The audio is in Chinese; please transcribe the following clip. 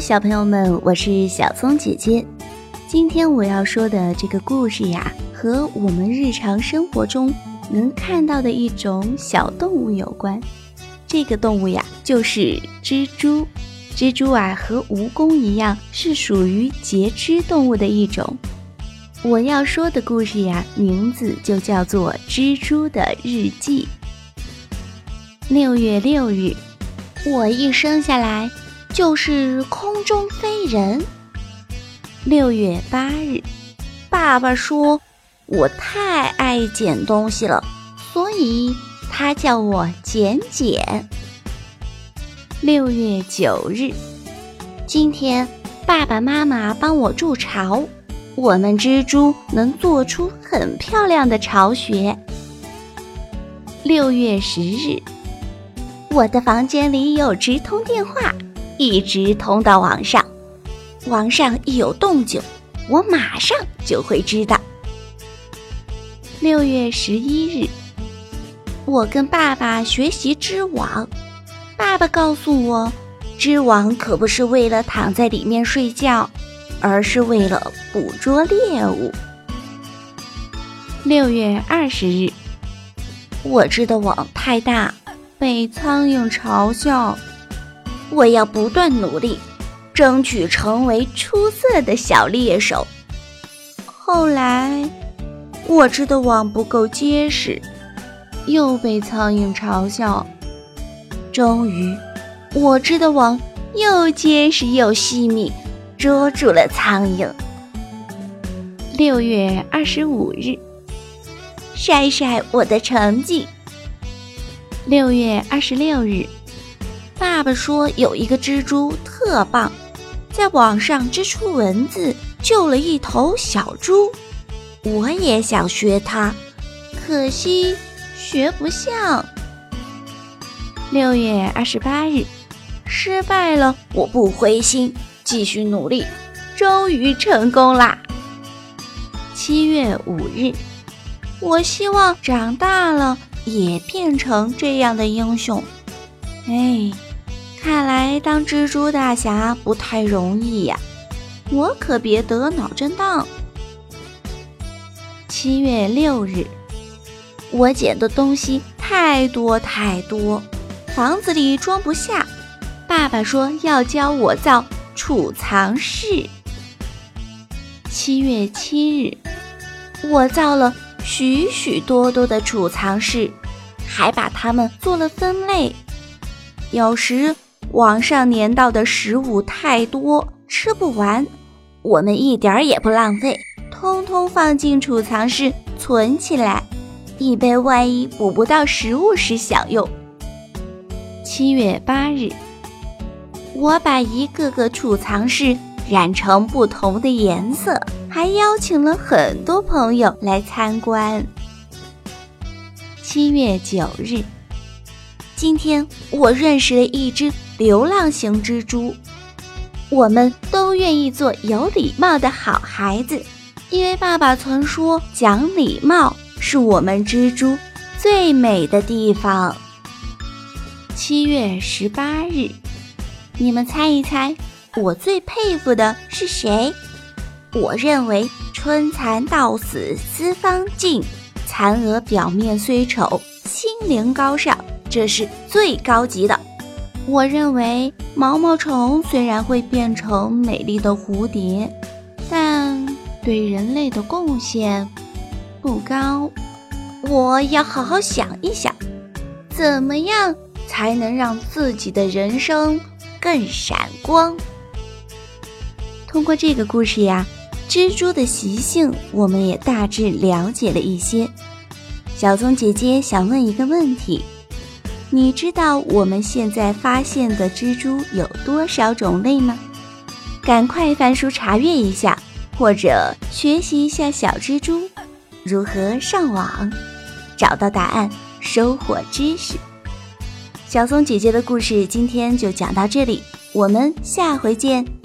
小朋友们，我是小松姐姐。今天我要说的这个故事呀，和我们日常生活中能看到的一种小动物有关。这个动物呀，就是蜘蛛。蜘蛛啊，和蜈蚣一样，是属于节肢动物的一种。我要说的故事呀，名字就叫做《蜘蛛的日记》。六月六日，我一生下来。就是空中飞人。六月八日，爸爸说我太爱捡东西了，所以他叫我捡捡。六月九日，今天爸爸妈妈帮我筑巢，我们蜘蛛能做出很漂亮的巢穴。六月十日，我的房间里有直通电话。一直通到网上，网上一有动静，我马上就会知道。六月十一日，我跟爸爸学习织网，爸爸告诉我，织网可不是为了躺在里面睡觉，而是为了捕捉猎物。六月二十日，我织的网太大，被苍蝇嘲笑。我要不断努力，争取成为出色的小猎手。后来，我织的网不够结实，又被苍蝇嘲笑。终于，我织的网又结实又细密，捉住了苍蝇。六月二十五日，晒晒我的成绩。六月二十六日。爸爸说有一个蜘蛛特棒，在网上织出蚊子，救了一头小猪。我也想学他，可惜学不像。六月二十八日，失败了，我不灰心，继续努力，终于成功啦。七月五日，我希望长大了也变成这样的英雄。哎。看来当蜘蛛大侠不太容易呀，我可别得脑震荡。七月六日，我捡的东西太多太多，房子里装不下。爸爸说要教我造储藏室。七月七日，我造了许许多多的储藏室，还把它们做了分类。有时。网上粘到的食物太多，吃不完，我们一点儿也不浪费，通通放进储藏室存起来，以备万一捕不到食物时享用。七月八日，我把一个个储藏室染成不同的颜色，还邀请了很多朋友来参观。七月九日，今天我认识了一只。流浪型蜘蛛，我们都愿意做有礼貌的好孩子，因为爸爸曾说，讲礼貌是我们蜘蛛最美的地方。七月十八日，你们猜一猜，我最佩服的是谁？我认为春蚕到死丝方尽，蚕蛾表面虽丑，心灵高尚，这是最高级的。我认为毛毛虫虽然会变成美丽的蝴蝶，但对人类的贡献不高。我要好好想一想，怎么样才能让自己的人生更闪光？通过这个故事呀，蜘蛛的习性我们也大致了解了一些。小松姐姐想问一个问题。你知道我们现在发现的蜘蛛有多少种类吗？赶快翻书查阅一下，或者学习一下小蜘蛛如何上网，找到答案，收获知识。小松姐姐的故事今天就讲到这里，我们下回见。